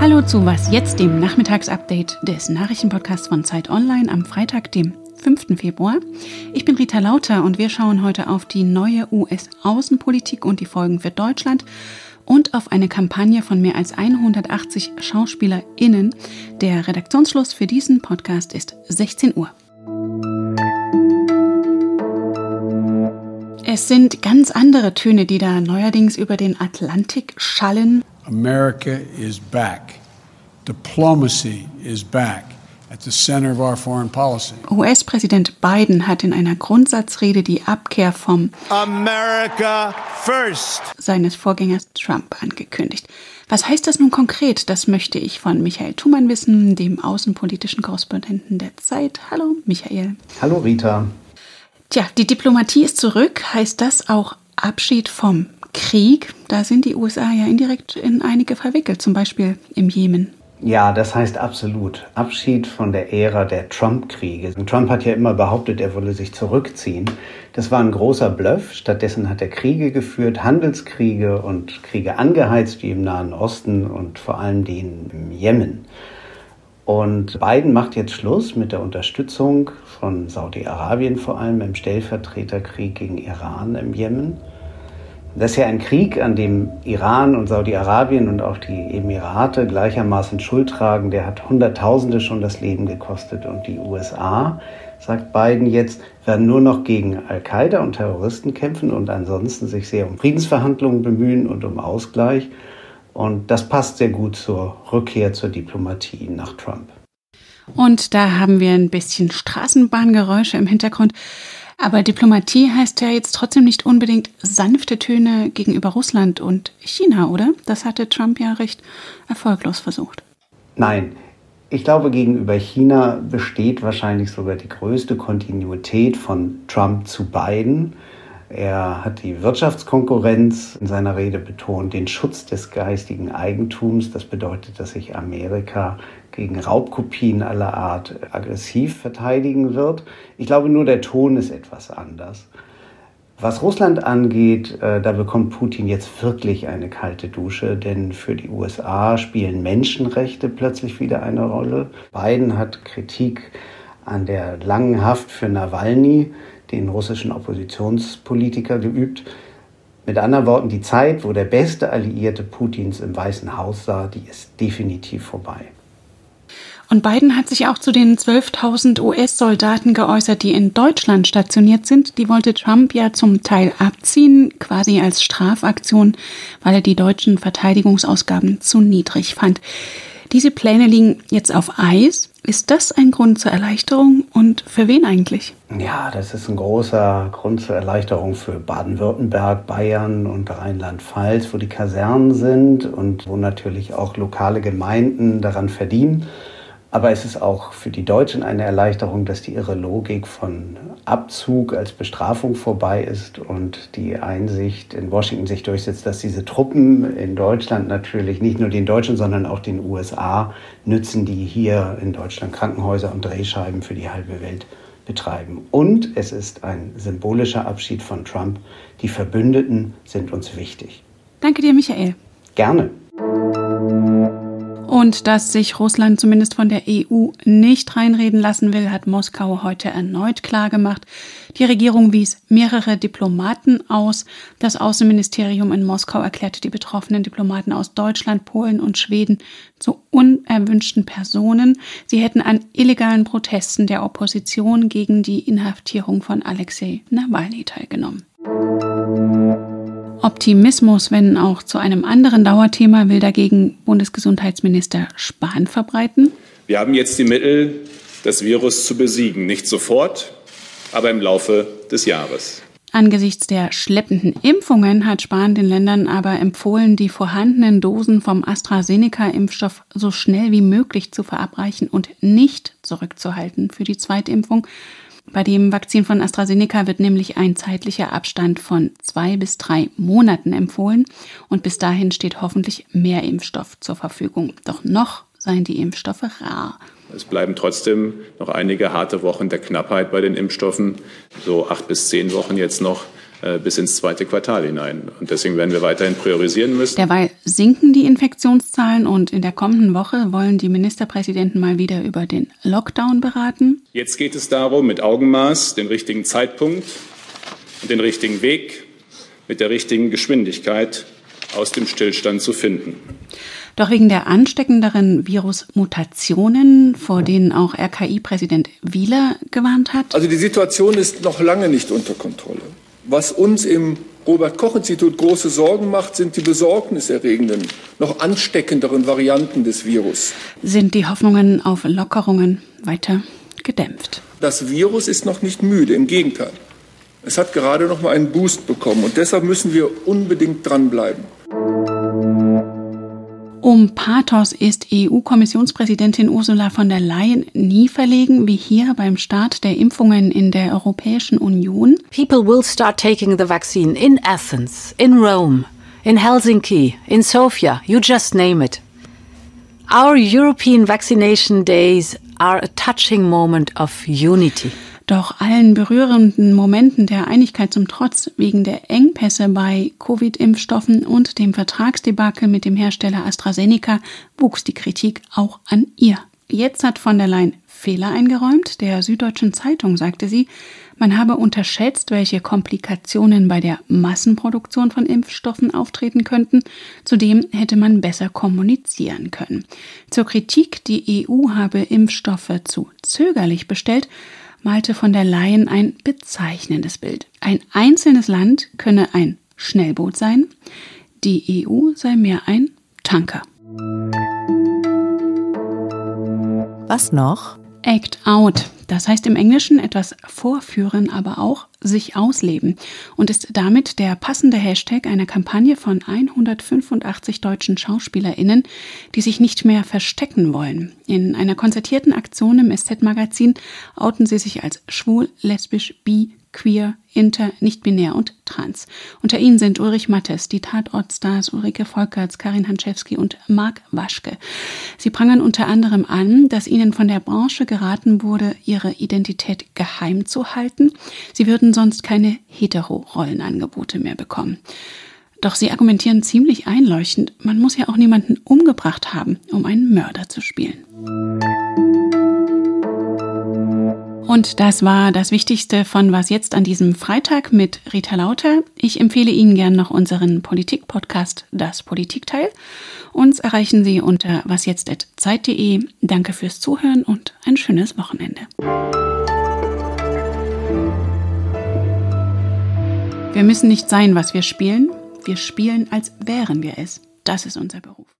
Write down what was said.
Hallo zu Was jetzt, dem Nachmittagsupdate des Nachrichtenpodcasts von Zeit Online am Freitag, dem 5. Februar. Ich bin Rita Lauter und wir schauen heute auf die neue US-Außenpolitik und die Folgen für Deutschland und auf eine Kampagne von mehr als 180 SchauspielerInnen. Der Redaktionsschluss für diesen Podcast ist 16 Uhr. Es sind ganz andere Töne, die da neuerdings über den Atlantik schallen. America is back. Diplomacy is back. US-Präsident Biden hat in einer Grundsatzrede die Abkehr vom America First seines Vorgängers Trump angekündigt. Was heißt das nun konkret? Das möchte ich von Michael Thumann wissen, dem außenpolitischen Korrespondenten der Zeit. Hallo, Michael. Hallo, Rita. Tja, die Diplomatie ist zurück. Heißt das auch Abschied vom Krieg? Da sind die USA ja indirekt in einige verwickelt, zum Beispiel im Jemen. Ja, das heißt absolut Abschied von der Ära der Trump-Kriege. Trump hat ja immer behauptet, er wolle sich zurückziehen. Das war ein großer Bluff. Stattdessen hat er Kriege geführt, Handelskriege und Kriege angeheizt, wie im Nahen Osten und vor allem den im Jemen. Und Biden macht jetzt Schluss mit der Unterstützung von Saudi-Arabien vor allem im Stellvertreterkrieg gegen Iran im Jemen. Das ist ja ein Krieg, an dem Iran und Saudi-Arabien und auch die Emirate gleichermaßen Schuld tragen. Der hat Hunderttausende schon das Leben gekostet. Und die USA, sagt Biden jetzt, werden nur noch gegen Al-Qaida und Terroristen kämpfen und ansonsten sich sehr um Friedensverhandlungen bemühen und um Ausgleich. Und das passt sehr gut zur Rückkehr zur Diplomatie nach Trump. Und da haben wir ein bisschen Straßenbahngeräusche im Hintergrund. Aber Diplomatie heißt ja jetzt trotzdem nicht unbedingt sanfte Töne gegenüber Russland und China, oder? Das hatte Trump ja recht erfolglos versucht. Nein, ich glaube, gegenüber China besteht wahrscheinlich sogar die größte Kontinuität von Trump zu Biden. Er hat die Wirtschaftskonkurrenz in seiner Rede betont, den Schutz des geistigen Eigentums. Das bedeutet, dass sich Amerika gegen Raubkopien aller Art aggressiv verteidigen wird. Ich glaube, nur der Ton ist etwas anders. Was Russland angeht, äh, da bekommt Putin jetzt wirklich eine kalte Dusche, denn für die USA spielen Menschenrechte plötzlich wieder eine Rolle. Biden hat Kritik an der langen Haft für Nawalny den russischen Oppositionspolitiker geübt. Mit anderen Worten, die Zeit, wo der beste Alliierte Putins im Weißen Haus sah, die ist definitiv vorbei. Und Biden hat sich auch zu den 12.000 US-Soldaten geäußert, die in Deutschland stationiert sind. Die wollte Trump ja zum Teil abziehen, quasi als Strafaktion, weil er die deutschen Verteidigungsausgaben zu niedrig fand. Diese Pläne liegen jetzt auf Eis. Ist das ein Grund zur Erleichterung und für wen eigentlich? Ja, das ist ein großer Grund zur Erleichterung für Baden-Württemberg, Bayern und Rheinland-Pfalz, wo die Kasernen sind und wo natürlich auch lokale Gemeinden daran verdienen. Aber es ist auch für die Deutschen eine Erleichterung, dass die irre Logik von Abzug als Bestrafung vorbei ist und die Einsicht in Washington sich durchsetzt, dass diese Truppen in Deutschland natürlich nicht nur den Deutschen, sondern auch den USA nützen, die hier in Deutschland Krankenhäuser und Drehscheiben für die halbe Welt betreiben. Und es ist ein symbolischer Abschied von Trump. Die Verbündeten sind uns wichtig. Danke dir, Michael. Gerne. Und dass sich Russland zumindest von der EU nicht reinreden lassen will, hat Moskau heute erneut klargemacht. Die Regierung wies mehrere Diplomaten aus. Das Außenministerium in Moskau erklärte die betroffenen Diplomaten aus Deutschland, Polen und Schweden zu unerwünschten Personen. Sie hätten an illegalen Protesten der Opposition gegen die Inhaftierung von Alexei Nawalny teilgenommen. Optimismus, wenn auch zu einem anderen Dauerthema, will dagegen Bundesgesundheitsminister Spahn verbreiten. Wir haben jetzt die Mittel, das Virus zu besiegen. Nicht sofort, aber im Laufe des Jahres. Angesichts der schleppenden Impfungen hat Spahn den Ländern aber empfohlen, die vorhandenen Dosen vom AstraZeneca-Impfstoff so schnell wie möglich zu verabreichen und nicht zurückzuhalten für die Zweitimpfung. Bei dem Vakzin von AstraZeneca wird nämlich ein zeitlicher Abstand von zwei bis drei Monaten empfohlen und bis dahin steht hoffentlich mehr Impfstoff zur Verfügung. Doch noch seien die Impfstoffe rar. Es bleiben trotzdem noch einige harte Wochen der Knappheit bei den Impfstoffen, so acht bis zehn Wochen jetzt noch. Äh, bis ins zweite Quartal hinein. Und deswegen werden wir weiterhin priorisieren müssen. Derweil sinken die Infektionszahlen und in der kommenden Woche wollen die Ministerpräsidenten mal wieder über den Lockdown beraten. Jetzt geht es darum, mit Augenmaß den richtigen Zeitpunkt und den richtigen Weg mit der richtigen Geschwindigkeit aus dem Stillstand zu finden. Doch wegen der ansteckenderen Virusmutationen, vor denen auch RKI-Präsident Wieler gewarnt hat. Also die Situation ist noch lange nicht unter Kontrolle. Was uns im Robert Koch Institut große Sorgen macht, sind die besorgniserregenden, noch ansteckenderen Varianten des Virus. Sind die Hoffnungen auf Lockerungen weiter gedämpft? Das Virus ist noch nicht müde, im Gegenteil. Es hat gerade noch mal einen Boost bekommen und deshalb müssen wir unbedingt dranbleiben. Um Pathos ist EU-Kommissionspräsidentin Ursula von der Leyen nie verlegen wie hier beim Start der Impfungen in der Europäischen Union. People will start taking the vaccine in Athens, in Rome, in Helsinki, in Sofia, you just name it. Our European vaccination days are a touching moment of unity. Doch allen berührenden Momenten der Einigkeit zum Trotz wegen der Engpässe bei Covid-Impfstoffen und dem Vertragsdebakel mit dem Hersteller AstraZeneca wuchs die Kritik auch an ihr. Jetzt hat von der Leyen Fehler eingeräumt. Der Süddeutschen Zeitung sagte sie, man habe unterschätzt, welche Komplikationen bei der Massenproduktion von Impfstoffen auftreten könnten. Zudem hätte man besser kommunizieren können. Zur Kritik, die EU habe Impfstoffe zu zögerlich bestellt, malte von der Leyen ein bezeichnendes Bild. Ein einzelnes Land könne ein Schnellboot sein, die EU sei mehr ein Tanker. Was noch? Act Out. Das heißt im Englischen etwas vorführen, aber auch sich ausleben und ist damit der passende Hashtag einer Kampagne von 185 deutschen Schauspielerinnen, die sich nicht mehr verstecken wollen. In einer konzertierten Aktion im SZ-Magazin outen sie sich als schwul, lesbisch, bi, queer, inter, nicht-binär und trans. Unter ihnen sind Ulrich Mattes, die Tatortstars Ulrike Volkerts, Karin Hanczewski und Marc Waschke. Sie prangern unter anderem an, dass ihnen von der Branche geraten wurde, ihre Identität geheim zu halten. Sie würden sonst keine hetero-Rollenangebote mehr bekommen. Doch sie argumentieren ziemlich einleuchtend, man muss ja auch niemanden umgebracht haben, um einen Mörder zu spielen. Und das war das Wichtigste von Was jetzt an diesem Freitag mit Rita Lauter. Ich empfehle Ihnen gern noch unseren Politik-Podcast Das Politikteil. Uns erreichen Sie unter wasjetzt.zeit.de. Danke fürs Zuhören und ein schönes Wochenende. Wir müssen nicht sein, was wir spielen. Wir spielen, als wären wir es. Das ist unser Beruf.